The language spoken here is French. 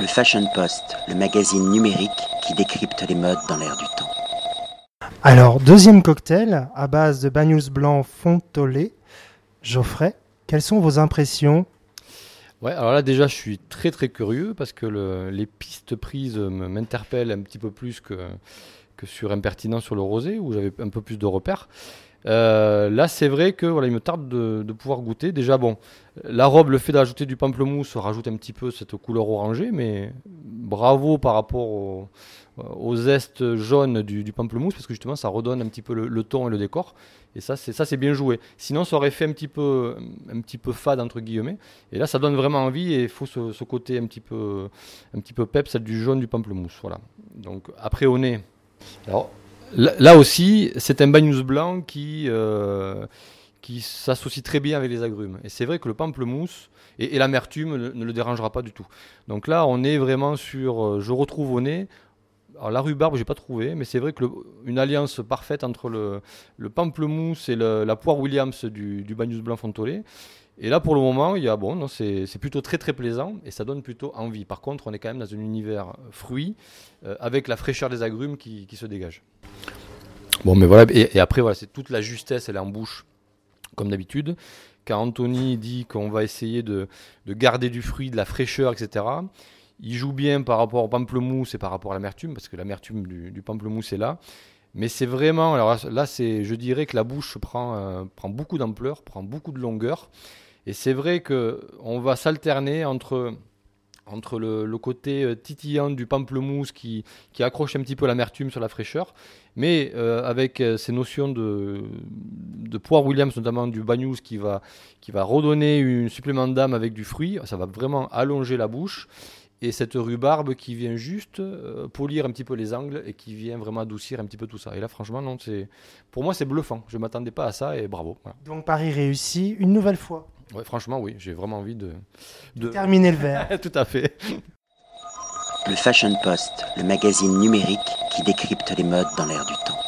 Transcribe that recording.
Le Fashion Post, le magazine numérique qui décrypte les modes dans l'air du temps. Alors, deuxième cocktail à base de bagnous blanc fontolé. Geoffrey, quelles sont vos impressions? Ouais, alors là déjà je suis très très curieux parce que le- les pistes prises m'interpellent un petit peu plus que, que sur Impertinent sur le rosé où j'avais un peu plus de repères. Euh, là c'est vrai que voilà, il me tarde de, pouvoir goûter. Déjà bon, la robe, le fait d'ajouter du pamplemousse rajoute un petit peu cette couleur orangée, mais bravo par rapport au, au zeste jaune du, pamplemousse parce que justement ça redonne un petit peu le, ton et le décor. Et ça c'est ça c'est bien joué. Sinon ça aurait fait un petit peu un petit peu fade entre guillemets. Et là, ça donne vraiment envie et il faut ce, côté un petit peu, un petit peu peps, celle du jaune du pamplemousse. Voilà. Donc après au nez. Alors là, aussi, c'est un bagnous blanc qui, euh, qui s'associe très bien avec les agrumes. Et c'est vrai que le pamplemousse et, l'amertume ne, le dérangera pas du tout. Donc là, on est vraiment sur, euh, je retrouve au nez. Alors la rhubarbe, j'ai pas trouvé, mais c'est vrai que le- une alliance parfaite entre le, le pamplemousse et la poire Williams du, du bagnous blanc fontolé. Et là, pour le moment, il y a, bon, c'est plutôt très très plaisant et ça donne plutôt envie. Par contre, on est quand même dans un univers fruit euh, avec la fraîcheur des agrumes qui, qui se dégage. Bon, mais voilà, et, après, voilà, c'est toute la justesse, elle est en bouche, comme d'habitude. Quand Anthony dit qu'on va essayer de, de garder du fruit, de la fraîcheur, etc., il joue bien par rapport au pamplemousse et par rapport à l'amertume, parce que l'amertume du, pamplemousse est là. Mais c'est vraiment, alors là, là, c'est, je dirais que la bouche prend, euh, prend beaucoup d'ampleur, prend beaucoup de longueur. Et c'est vrai que on va s'alterner entre, entre le, côté euh, titillant du pamplemousse qui, qui accroche un petit peu l'amertume sur la fraîcheur, mais euh, avec euh, ces notions de, de poire Williams, notamment du bagnous qui va, qui va redonner un supplément d'âme avec du fruit, ça va vraiment allonger la bouche. Et cette rhubarbe qui vient juste euh, polir un petit peu les angles et qui vient vraiment adoucir un petit peu tout ça. Et là, franchement, non, c'est pour moi, c'est bluffant. Je m'attendais pas à ça et bravo. Voilà. Donc Paris réussi une nouvelle fois. Ouais, franchement, oui, j'ai vraiment envie de. de... Terminer le verre. Tout à fait. Le Fashion Post, le magazine numérique qui décrypte les modes dans l'air du temps.